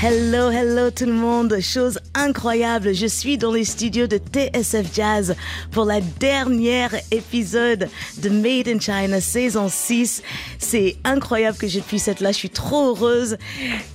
Hello, hello tout le monde. Chose incroyable, je suis dans les studios de TSF Jazz pour la dernière épisode de Made in China saison 6. C'est incroyable que je puisse être là, je suis trop heureuse.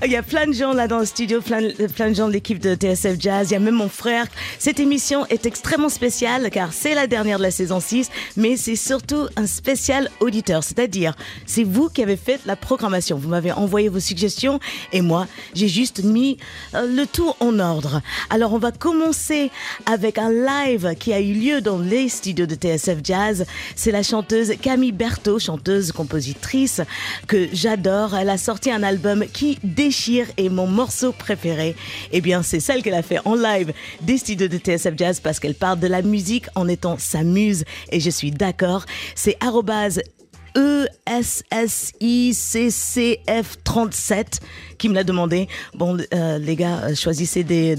Il y a plein de gens là dans le studio, plein, plein de gens de l'équipe de TSF Jazz, il y a même mon frère. Cette émission est extrêmement spéciale car c'est la dernière de la saison 6, mais c'est surtout un spécial auditeur, c'est-à-dire c'est vous qui avez fait la programmation. Vous m'avez envoyé vos suggestions et moi, j'ai juste mis euh, le tout en ordre. Alors on va commencer avec un live qui a eu lieu dans les studios de TSF Jazz. C'est la chanteuse Camille Berthaud, chanteuse compositrice que j'adore. Elle a sorti un album qui déchire et mon morceau préféré, eh bien c'est celle qu'elle a fait en live des studios de TSF Jazz parce qu'elle parle de la musique en étant sa muse et je suis d'accord. C'est ESSICCF37 qui me l'a demandé. Bon, euh, les gars, euh, choisissez des,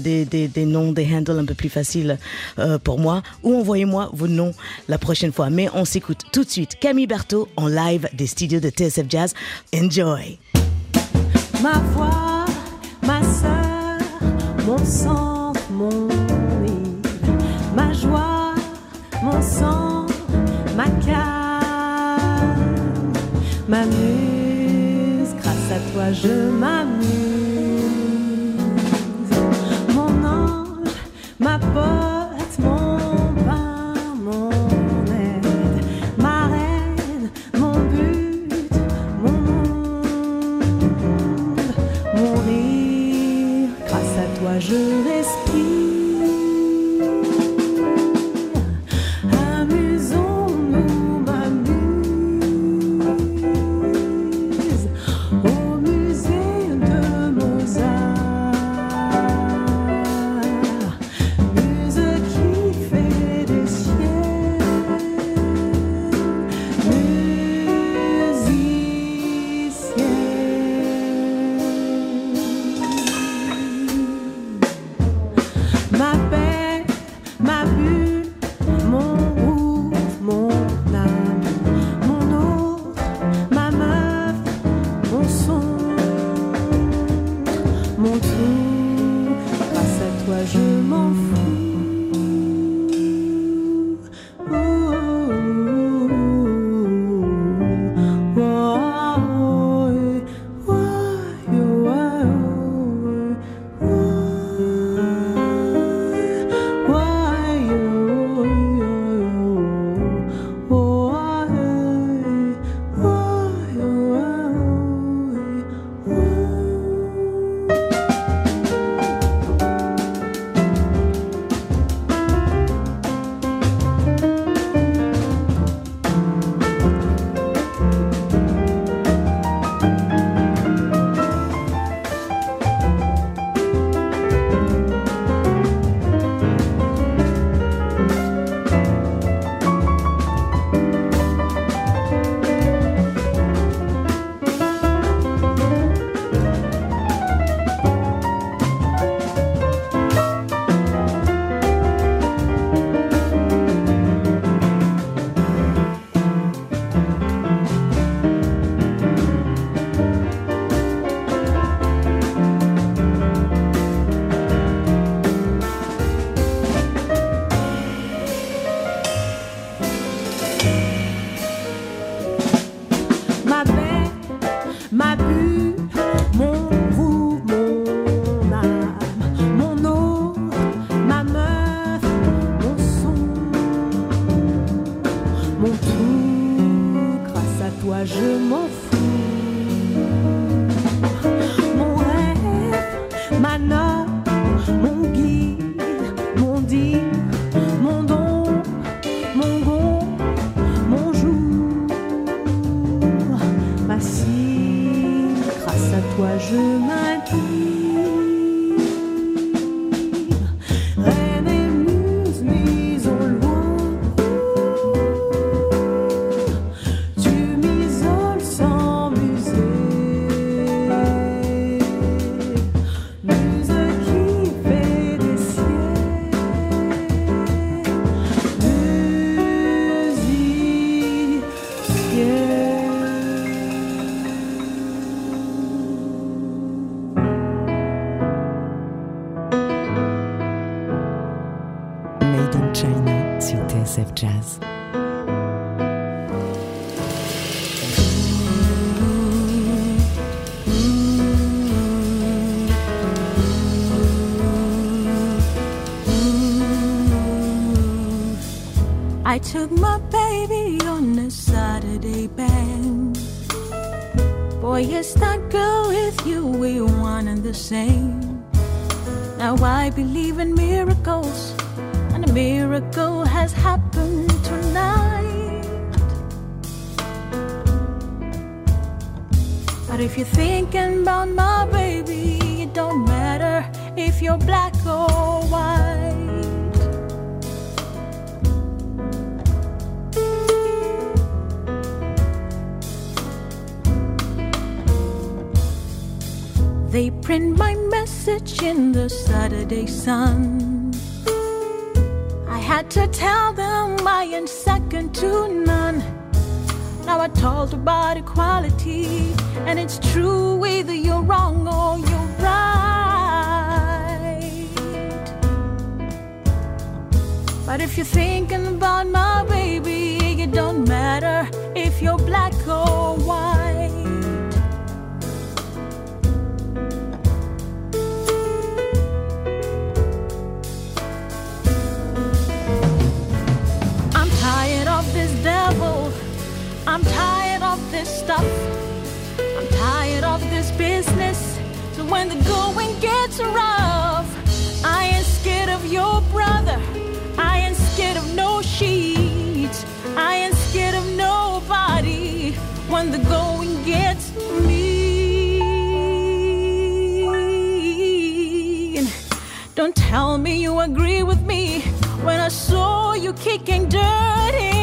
noms, des handles un peu plus faciles euh, pour moi ou envoyez-moi vos noms la prochaine fois. Mais on s'écoute tout de suite Camille Berthaud en live des studios de TSF Jazz. Enjoy! Ma voix, ma soeur, mon sang, mon île, ma joie, mon sang, ma calme, ma muse, grâce à toi je m'amuse. Sur TSF Jazz. I took my baby on a Saturday bang. Boy, it's that girl with you, we one and the same. Now I believe in miracles, and a miracle has happened tonight. But if you're thinking about my baby, it don't matter if you're black or white. They print my message in the Saturday Sun. To tell them I ain't second to none. Now I talked about equality, and it's true either you're wrong or you're right. But if you're thinking about my baby, it don't matter if you're black or white. Stuff. I'm tired of this business. So when the going gets rough, I ain't scared of your brother. I ain't scared of no sheets. I ain't scared of nobody when the going gets mean. Don't tell me you agree with me when I saw you kicking dirt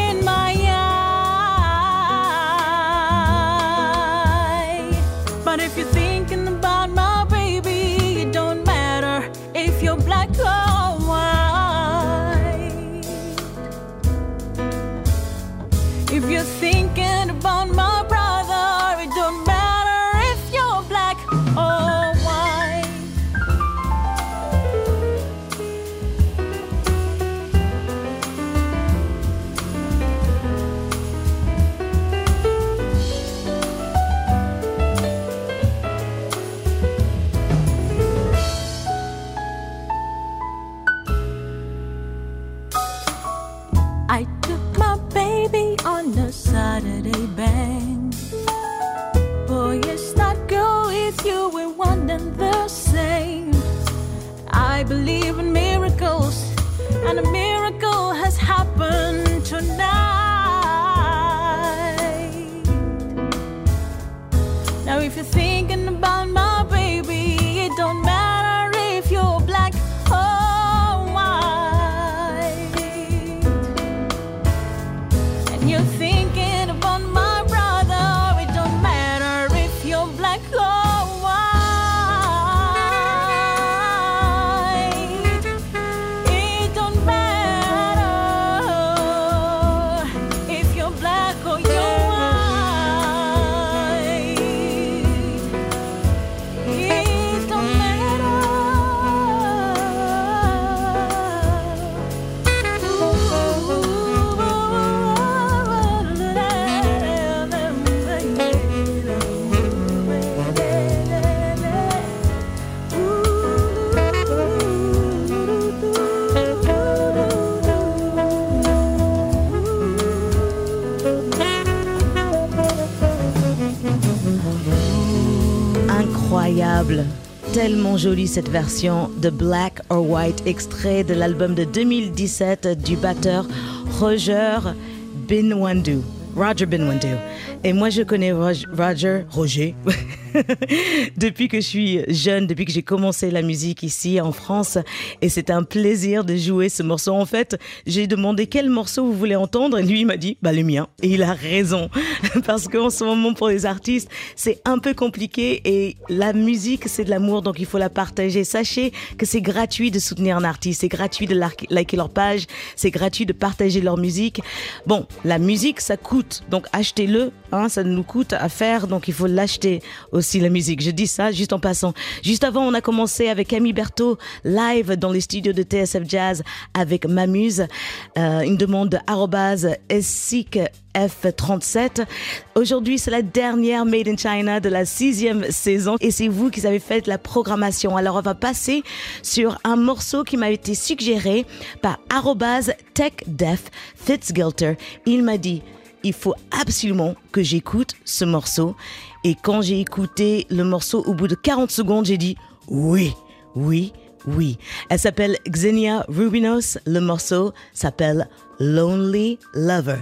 jolie cette version de Black or White, extrait de l'album de 2017 du batteur Roger Benwandu. Roger Benwandu. Et moi, je connais Rog- Roger, Roger, depuis que je suis jeune, depuis que j'ai commencé la musique ici en France. Et c'est un plaisir de jouer ce morceau. En fait, j'ai demandé quel morceau vous voulez entendre et lui il m'a dit, bah le mien. Et il a raison. Parce qu'en ce moment, pour les artistes, c'est un peu compliqué et la musique, c'est de l'amour, donc il faut la partager. Sachez que c'est gratuit de soutenir un artiste, c'est gratuit de liker leur page, c'est gratuit de partager leur musique. Bon, la musique, ça coûte, donc achetez-le, hein, ça nous coûte à faire, donc il faut l'acheter aussi la musique. Je dis ça juste en passant. Juste avant, on a commencé avec Camille Berthaud live dans les studios de TSF Jazz avec Mamuse. Euh, une demande de F37. Aujourd'hui, c'est la dernière Made in China de la sixième saison et c'est vous qui avez fait la programmation. Alors, on va passer sur un morceau qui m'a été suggéré par TechDef Fitzgilter. Il m'a dit, il faut absolument que j'écoute ce morceau. Et quand j'ai écouté le morceau, au bout de 40 secondes, j'ai dit oui, oui, oui. Elle s'appelle Xenia Rubinos. Le morceau s'appelle Lonely Lover.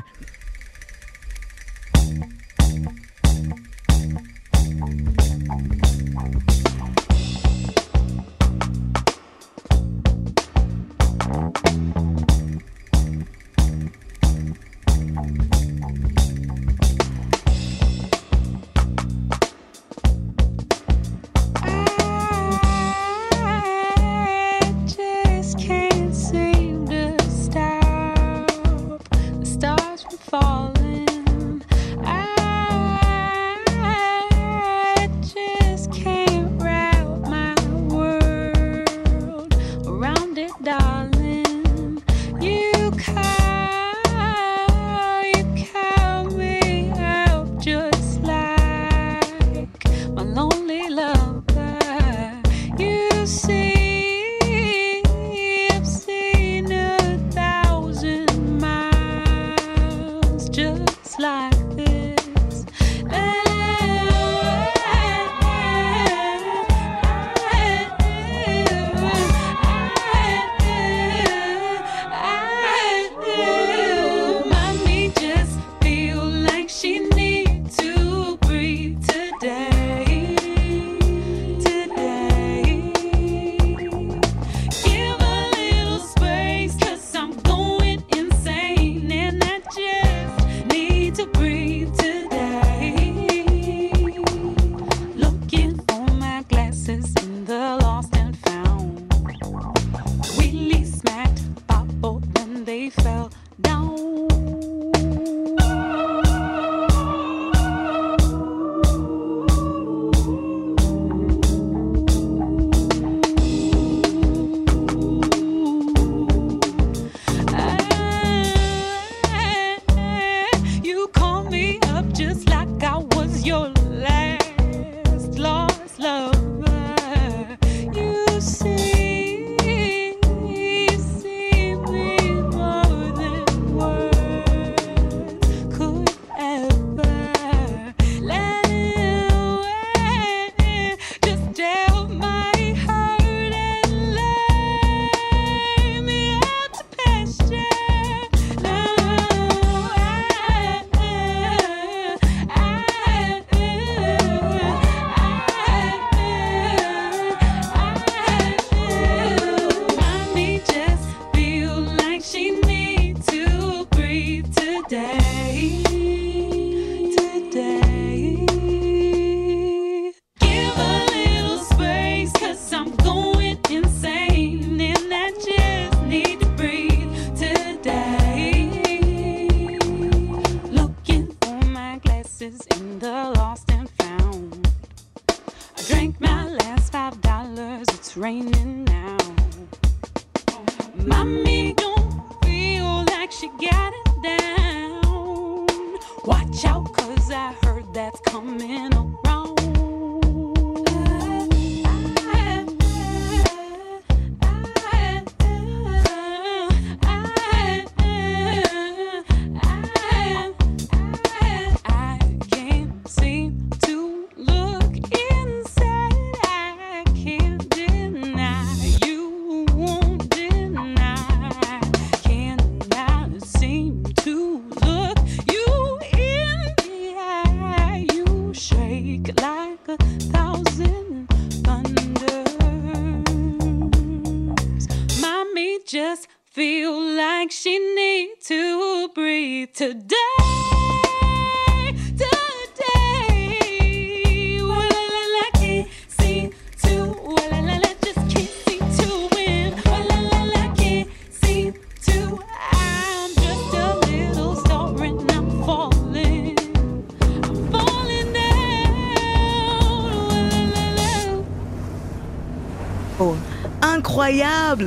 today.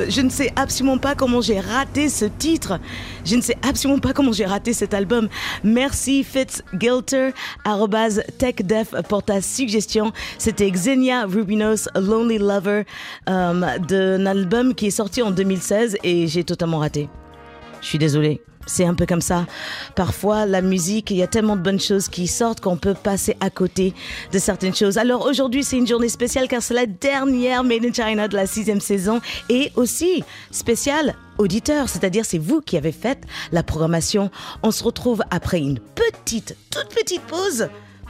Je ne sais absolument pas comment j'ai raté ce titre. Je ne sais absolument pas comment j'ai raté cet album. Merci Fitzgilter, TechDef pour ta suggestion. C'était Xenia Rubinos, Lonely Lover, euh, d'un album qui est sorti en 2016 et j'ai totalement raté. Je suis désolée. C'est un peu comme ça. Parfois, la musique, il y a tellement de bonnes choses qui sortent qu'on peut passer à côté de certaines choses. Alors aujourd'hui, c'est une journée spéciale car c'est la dernière Made in China de la sixième saison et aussi spéciale auditeur, c'est-à-dire c'est vous qui avez fait la programmation. On se retrouve après une petite, toute petite pause.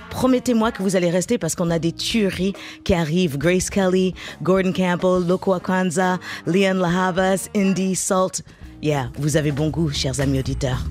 Promettez-moi que vous allez rester parce qu'on a des tueries qui arrivent. Grace Kelly, Gordon Campbell, Loco Akwanza, Leon Lahavas, Indy, Salt. Yeah, vous avez bon goût, chers amis auditeurs.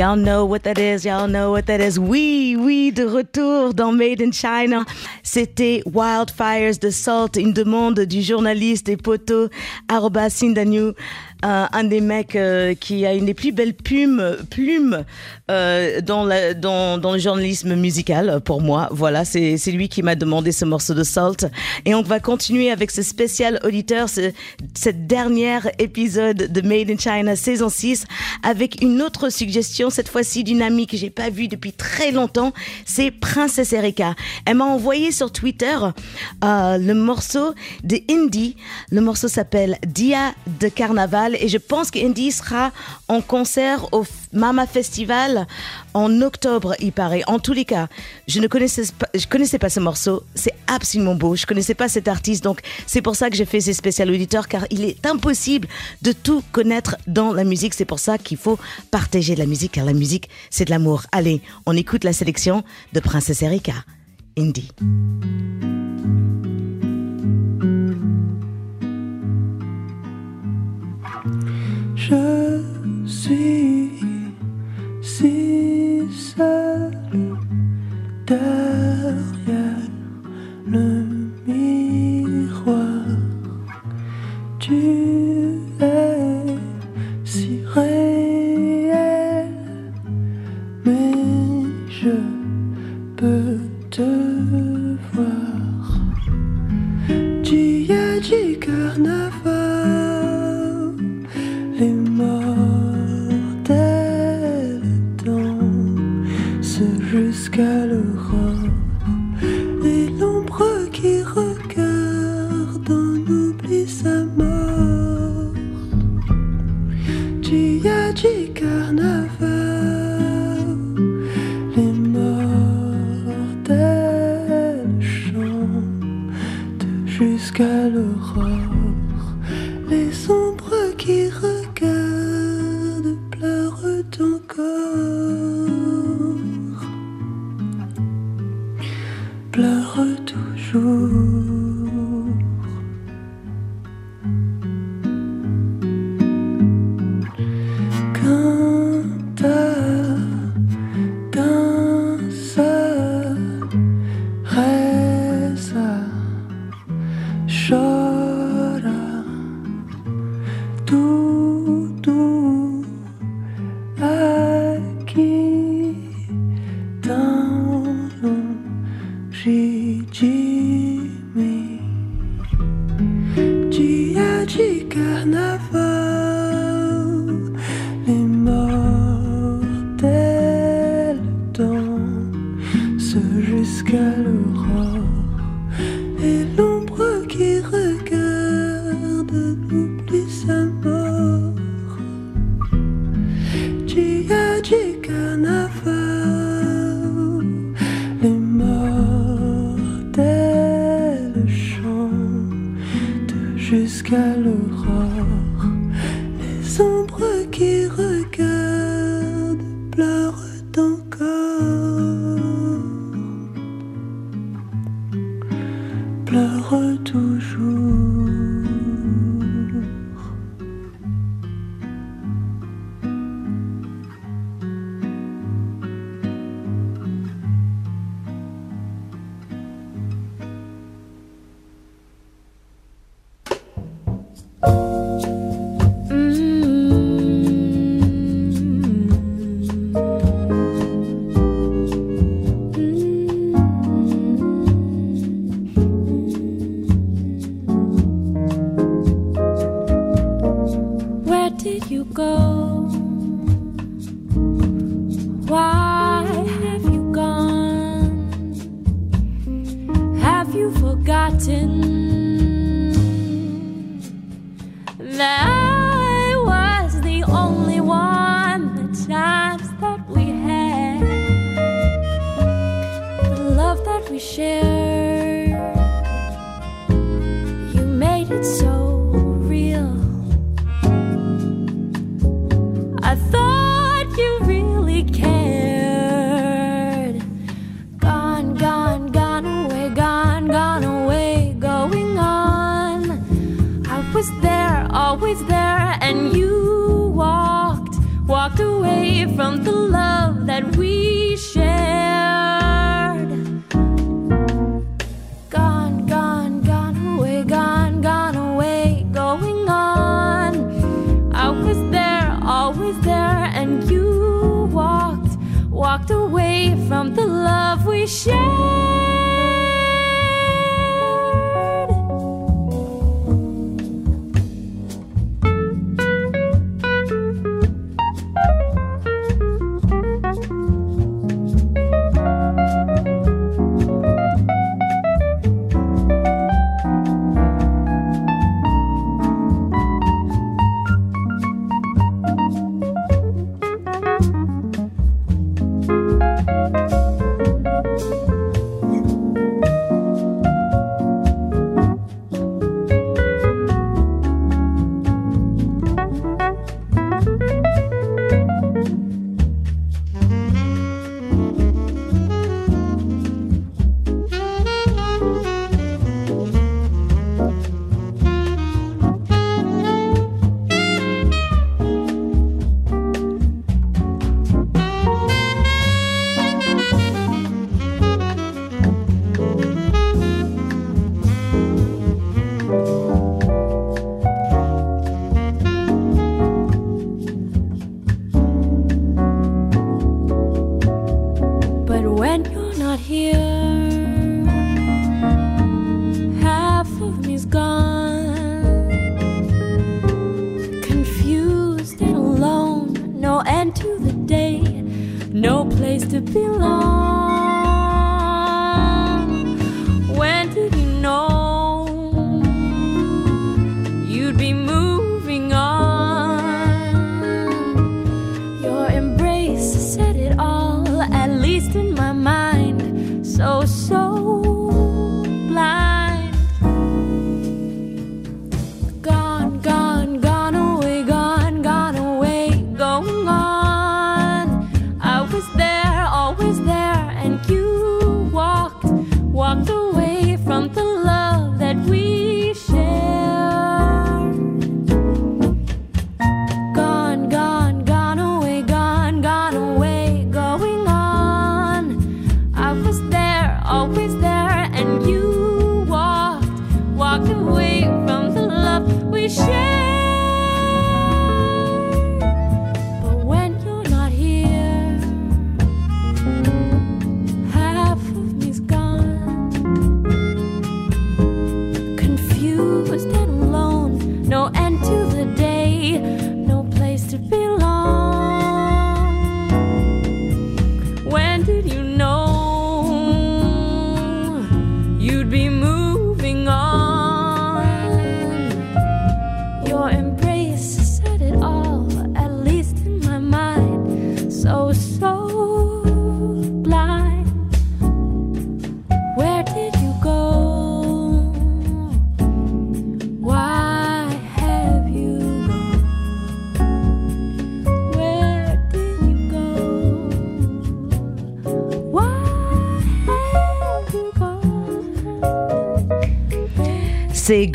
Y'all know what that is, y'all know what that is. Oui, oui, de retour dans Made in China. C'était Wildfires de Salt, une demande du journaliste et poteau Arba Sindanu un des mecs euh, qui a une des plus belles plumes, euh, dans, le journalisme musical pour moi. Voilà, c'est lui qui m'a demandé ce morceau de Salt. Et on va continuer avec ce spécial auditeur, ce, cette dernière épisode de Made in China saison 6 avec une autre suggestion, cette fois-ci d'une amie que j'ai pas vue depuis très longtemps, c'est Princesse Erika. Elle m'a envoyé sur Twitter euh, le morceau de Indie. Le morceau s'appelle Dia de Carnaval et je pense que Indie sera en concert au Mama Festival en octobre, il paraît. En tous les cas, je ne connaissais pas, ce morceau. C'est absolument beau. Je connaissais pas cet artiste, donc c'est pour ça que j'ai fait ces spécial auditeurs, car il est impossible de tout connaître dans la musique. C'est pour ça qu'il faut partager la musique, car la musique, c'est de l'amour. Allez, on écoute la sélection de Princesse Erika, Indie. Je suis si seul derrière le miroir. Tu es si réel,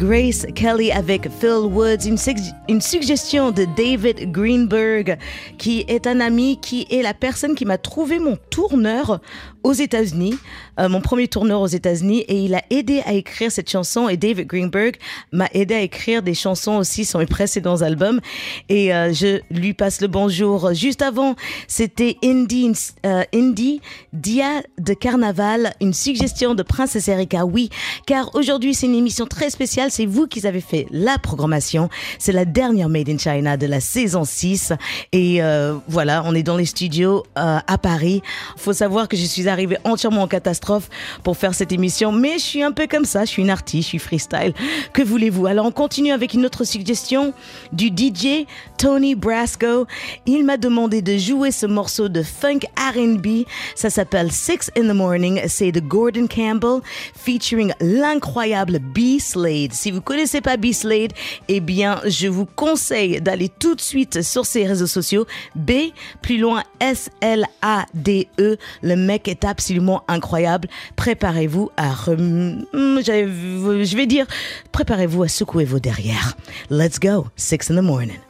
C'est Kelly avec Phil Woods, une, suggestion de David Greenberg, qui est un ami, qui est la personne qui m'a trouvé mon tourneur aux États-Unis, euh, mon premier tourneur aux États-Unis, et il a aidé à écrire cette chanson. Et David Greenberg m'a aidé à écrire des chansons aussi sur mes précédents albums. Et euh, je lui passe le bonjour. Juste avant, c'était Indie, euh, Dia de Carnaval, une suggestion de Princesse Erika. Oui, car aujourd'hui c'est une émission très spéciale. C'est vous qui avez fait la programmation. C'est la dernière Made in China de la saison 6. Et voilà, on est dans les studios à Paris. Faut savoir que je suis arrivé entièrement en catastrophe pour faire cette émission, mais je suis un peu comme ça, je suis une artiste, je suis freestyle. Que voulez-vous? Alors on continue avec une autre suggestion du DJ Tony Brasco. Il m'a demandé de jouer ce morceau de funk R&B. Ça s'appelle Six in the Morning. C'est de Gordon Campbell featuring l'incroyable B Slade. Si vous connaissez pas B Slade, eh bien je vous conseille d'aller tout de suite sur ses réseaux sociaux. B plus loin S L A D E. Le mec est absolument incroyable. Préparez-vous à... Hmm, je vais dire, préparez-vous à secouer vos derrière. Let's go, 6 in the morning.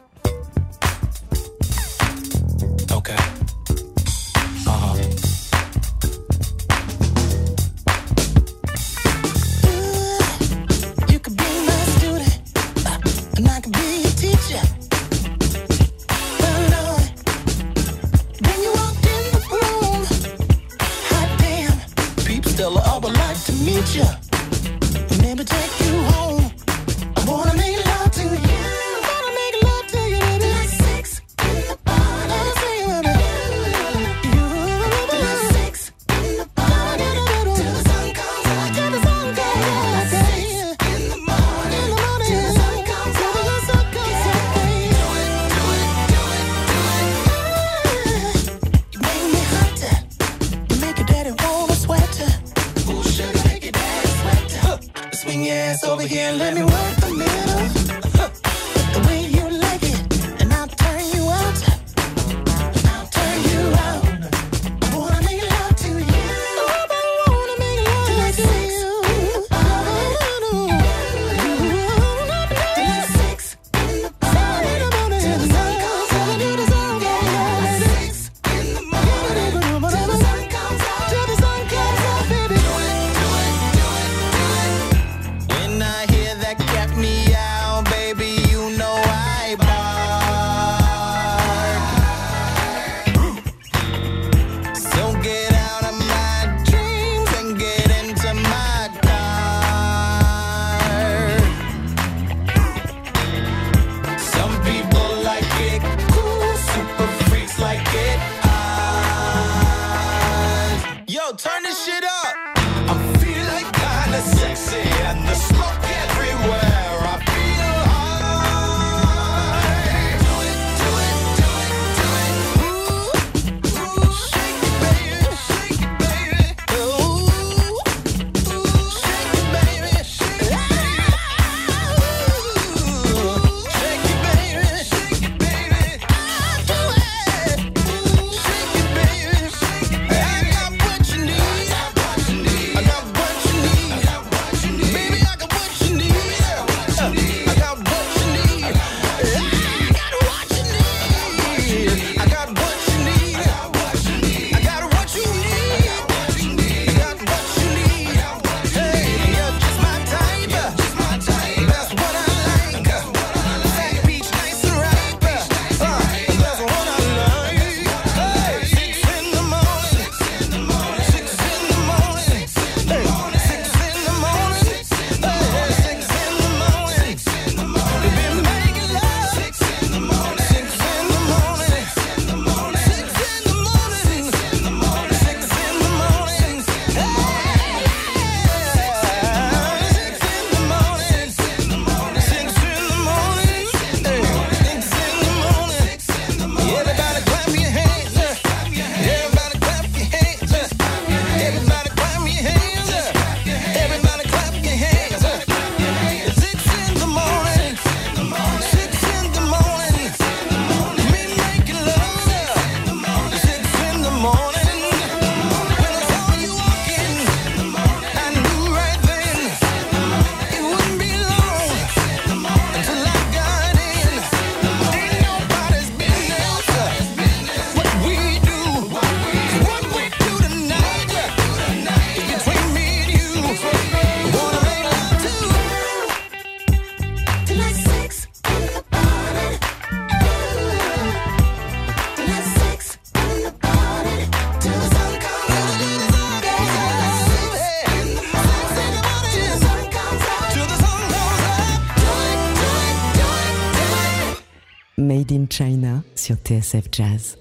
TSF Jazz.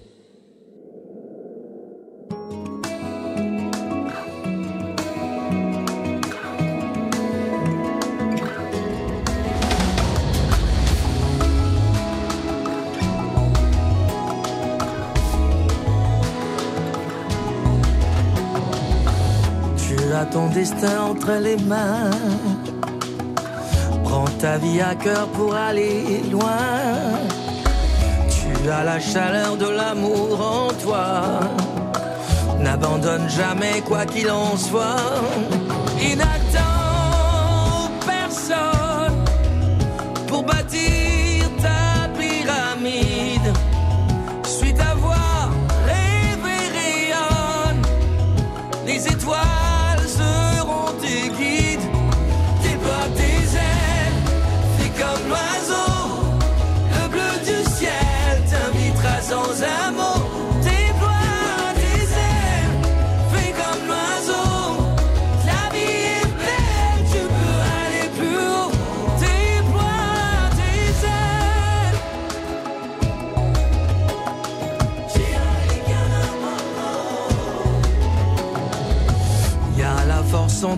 Tu as ton destin entre les mains. Prends ta vie à cœur pour aller loin. Tu as la chaleur de l'amour en toi. N'abandonne jamais quoi qu'il en soit.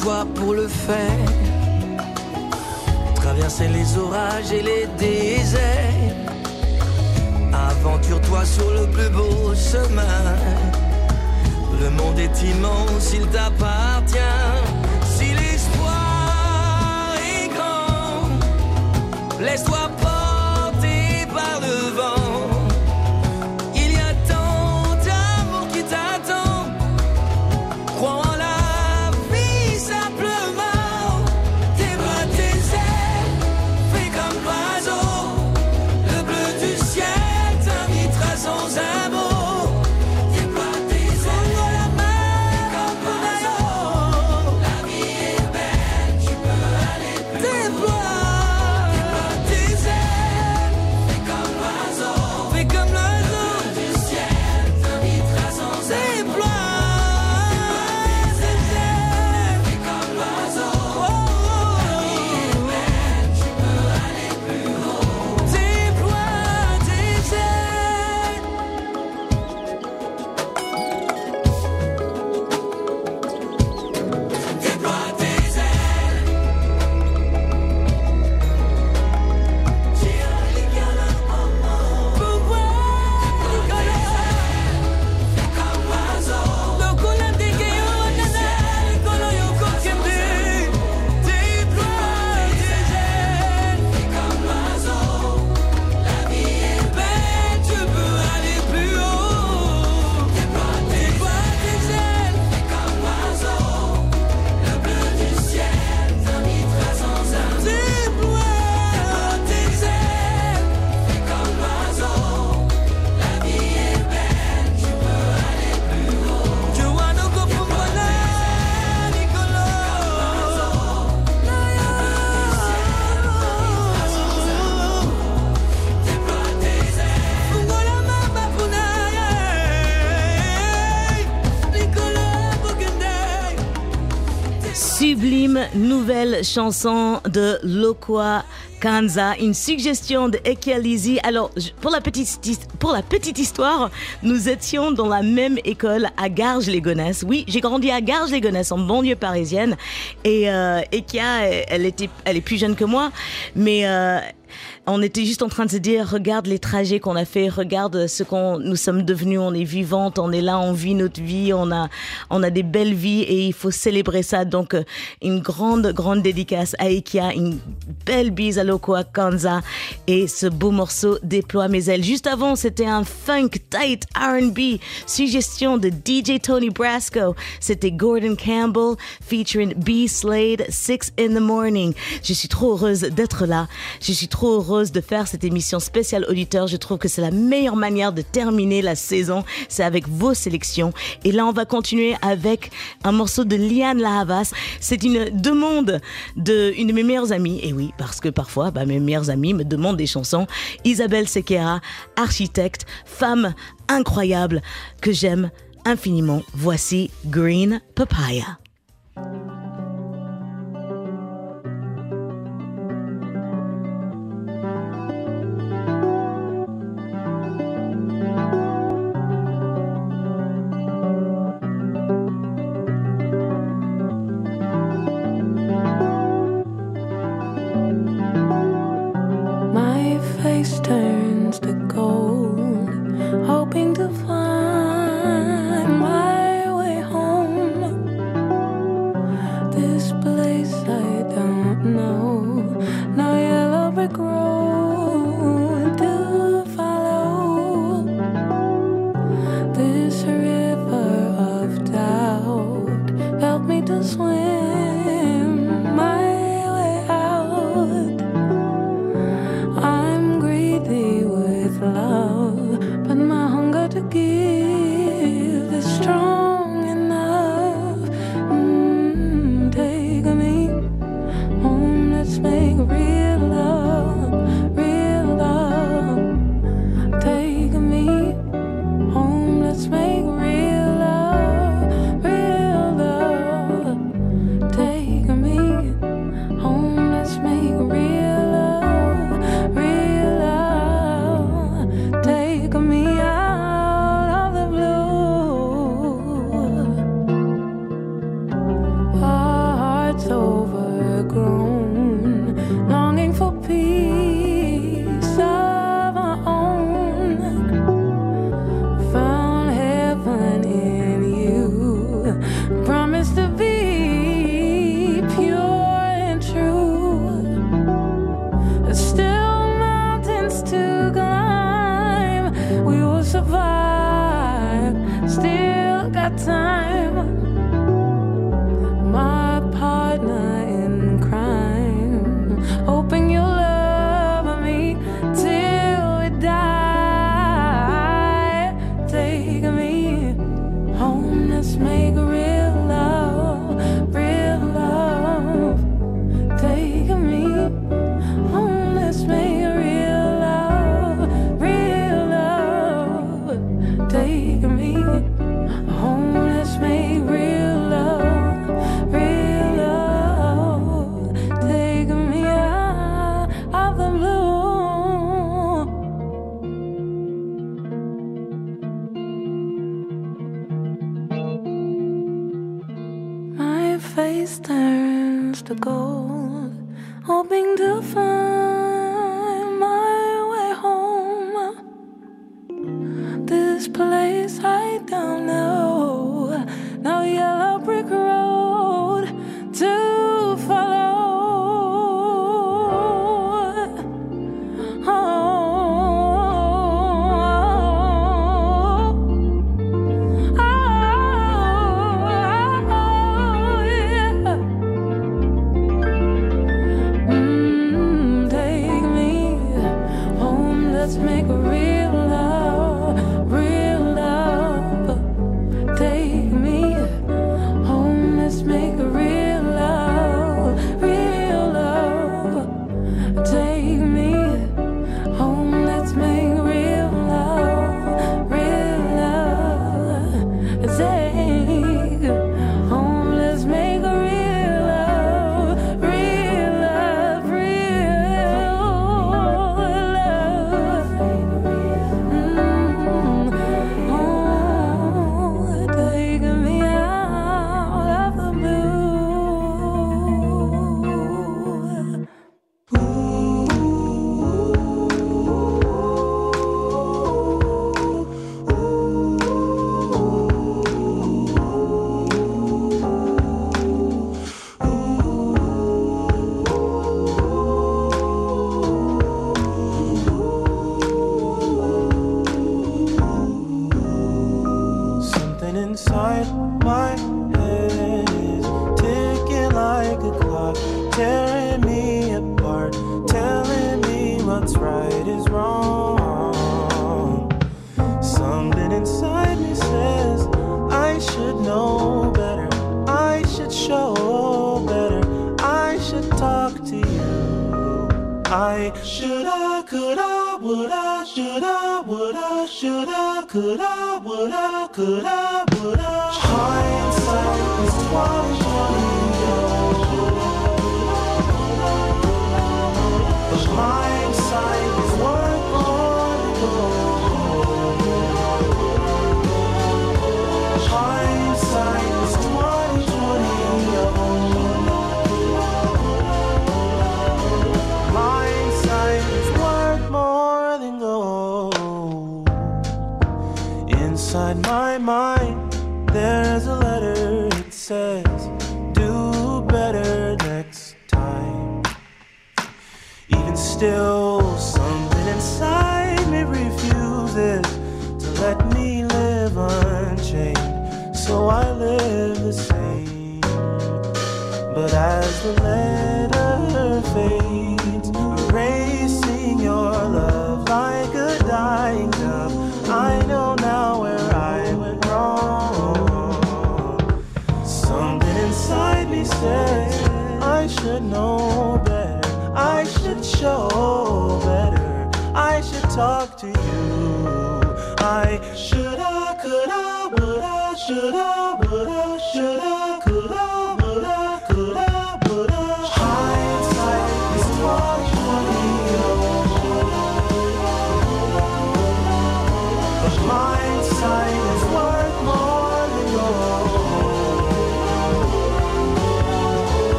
Toi pour le faire. Traverser les orages et les déserts. Aventure-toi sur le plus beau chemin. Le monde est immense, il t'appartient. Si l'espoir est grand, laisse-toi chanson de Lokwa Kanza, une suggestion de Ekializi. Alors, pour la, petite, histoire, nous étions dans la même école à Garges-les-Gonesse. Oui, j'ai grandi à Garges-les-Gonesse, en banlieue parisienne. Et euh, Ekia, elle, était, elle est plus jeune que moi, mais euh, on était juste en train de se dire, regarde les trajets qu'on a fait, regarde ce qu'on nous sommes devenus, on est vivantes, on est là, on vit notre vie, on a, on a des belles vies et il faut célébrer ça. Donc, euh, une grande, grande dédicace à Ikia, une belle bise à Lokoa Kanza et ce beau morceau déploie mes ailes. Juste avant, c'était un funk tight R&B, suggestion de DJ Tony Brasco. C'était Gordon Campbell featuring B Slade, Six in the Morning. Je suis trop heureuse d'être là. Je suis trop de faire cette émission spéciale auditeur. Je trouve que c'est la meilleure manière de terminer la saison. C'est avec vos sélections. Et là, on va continuer avec un morceau de Liane Lahavas. C'est une demande de une de mes meilleures amies. Et oui, parce que parfois, bah, mes meilleures amies me demandent des chansons. Isabelle Sequeira, architecte, femme incroyable que j'aime infiniment. Voici Green Papaya.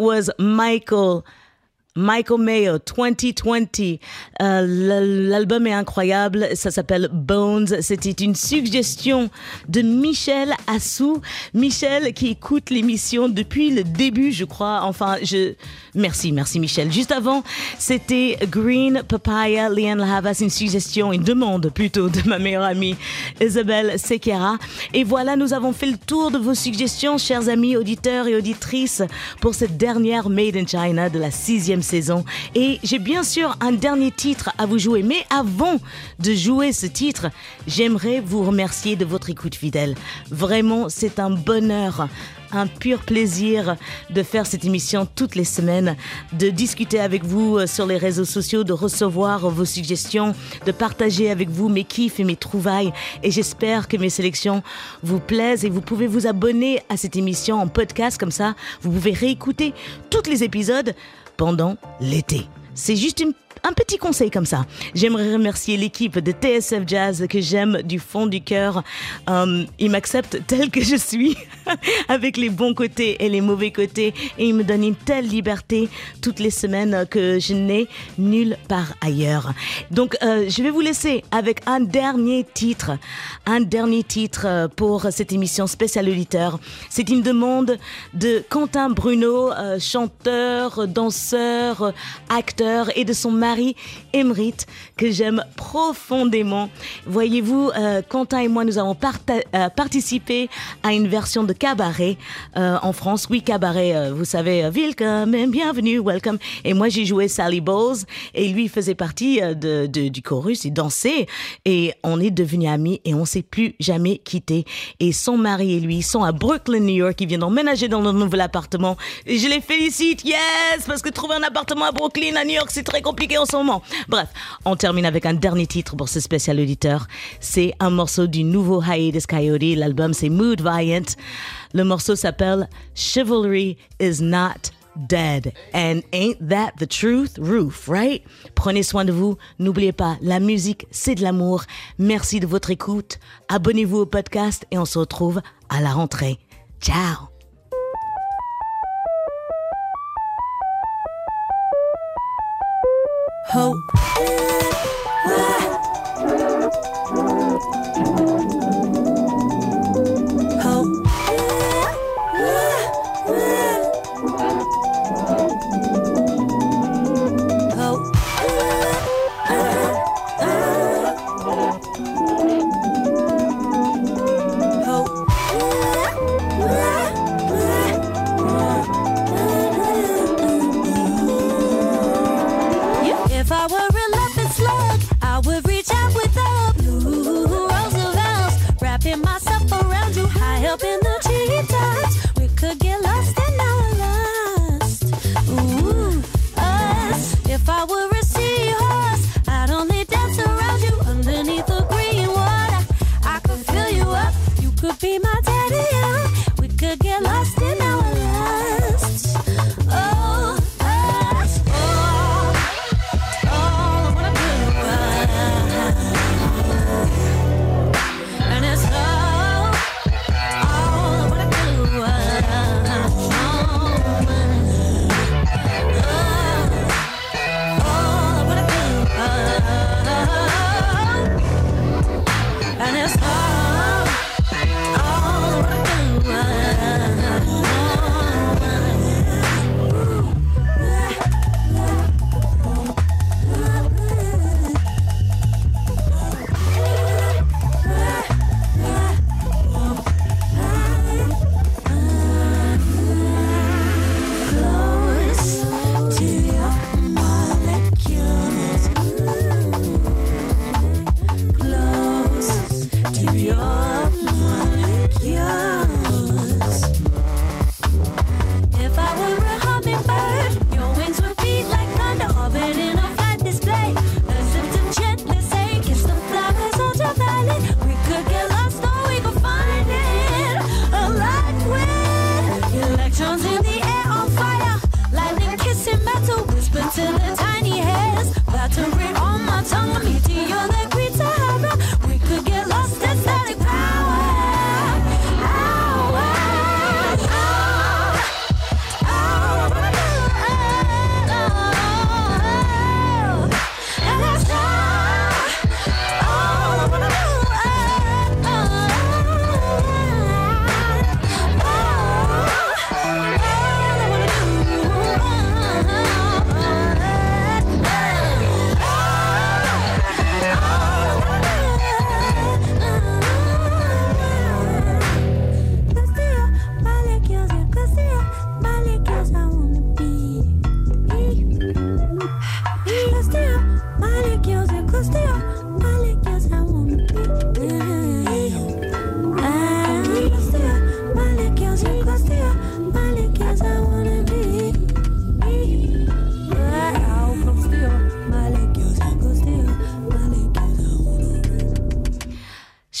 Was Michael. Michael Mayo, 2020. Euh, L'album est incroyable. Ça s'appelle Bones. C'était une suggestion de Michel Assou. Michel qui écoute l'émission depuis le début, je crois. Enfin, je. Merci, merci Michel. Juste avant, c'était Green Papaya, Liane Havas, une suggestion, une demande plutôt de ma meilleure amie Isabelle Sequeira. Et voilà, nous avons fait le tour de vos suggestions, chers amis auditeurs et auditrices, pour cette dernière Made in China de la sixième saison. Et j'ai bien sûr un dernier titre à vous jouer. Mais avant de jouer ce titre, j'aimerais vous remercier de votre écoute fidèle. Vraiment, c'est un bonheur un pur plaisir de faire cette émission toutes les semaines, de discuter avec vous euh, sur les réseaux sociaux, de recevoir vos suggestions, de partager avec vous mes kiffs et mes trouvailles. Et j'espère que mes sélections vous plaisent et vous pouvez vous abonner à cette émission en podcast comme ça. Vous pouvez réécouter tous les épisodes pendant l'été. C'est juste une un petit conseil comme ça. J'aimerais remercier l'équipe de TSF Jazz que j'aime du fond du cœur. Euh, ils m'acceptent tel que je suis, avec les bons côtés et les mauvais côtés, et ils me donnent une telle liberté toutes les semaines que je n'ai nulle part ailleurs. Donc, euh, je vais vous laisser avec un dernier titre, un dernier titre euh, pour cette émission spéciale auditeur. C'est une demande de Quentin Bruno, chanteur, danseur, acteur, et de son mari Emrit que j'aime profondément. Voyez-vous, euh, Quentin et moi, nous avons euh, participé à une version de cabaret euh, en France. Oui, cabaret, vous savez, welcome bienvenue, welcome. Et moi, j'ai joué Sally Bowles et lui faisait partie du chorus, il dansait et on est devenus amis et on s'est plus jamais quittés. Et son mari et lui sont à Brooklyn, New York. Ils viennent d'emménager dans leur nouvel appartement. Et je les félicite, yes, parce que trouver un appartement à Brooklyn, à New York, c'est très compliqué en ce moment. Bref, on termine avec un dernier titre pour ce spécial auditeur. C'est un morceau du nouveau Hiatus Coyote. L'album, c'est Mood Valiant. Le morceau s'appelle Chivalry is Not dead. And ain't that the truth? Roof, right? Prenez soin de vous. N'oubliez pas, la musique, c'est de l'amour. Merci de votre écoute. Abonnez-vous au podcast et on se retrouve à la rentrée. Ciao! Hope.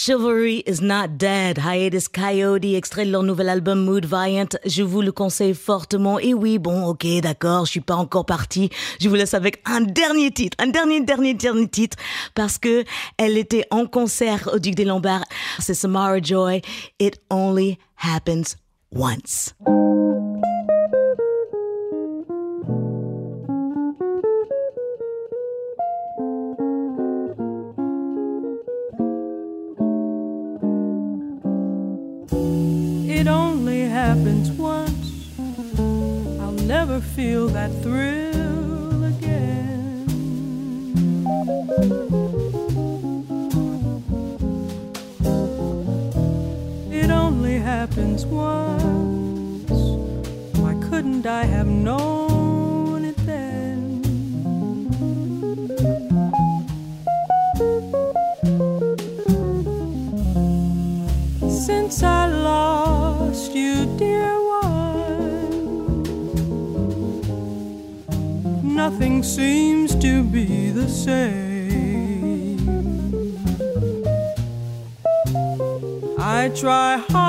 Chivalry is not dead. Hiatus Coyote, extrait de leur nouvel album Mood Valiant. Je vous le conseille fortement. Et oui, bon, ok, d'accord, je suis pas encore partie. Je vous laisse avec un dernier titre, un dernier, dernier, dernier titre, parce que elle était en concert au Duc des Lombards. C'est Samara Joy. It only happens once. It only happens once. I'll never feel that thrill again. It only happens once. Why couldn't I have known? Be the same. I try hard,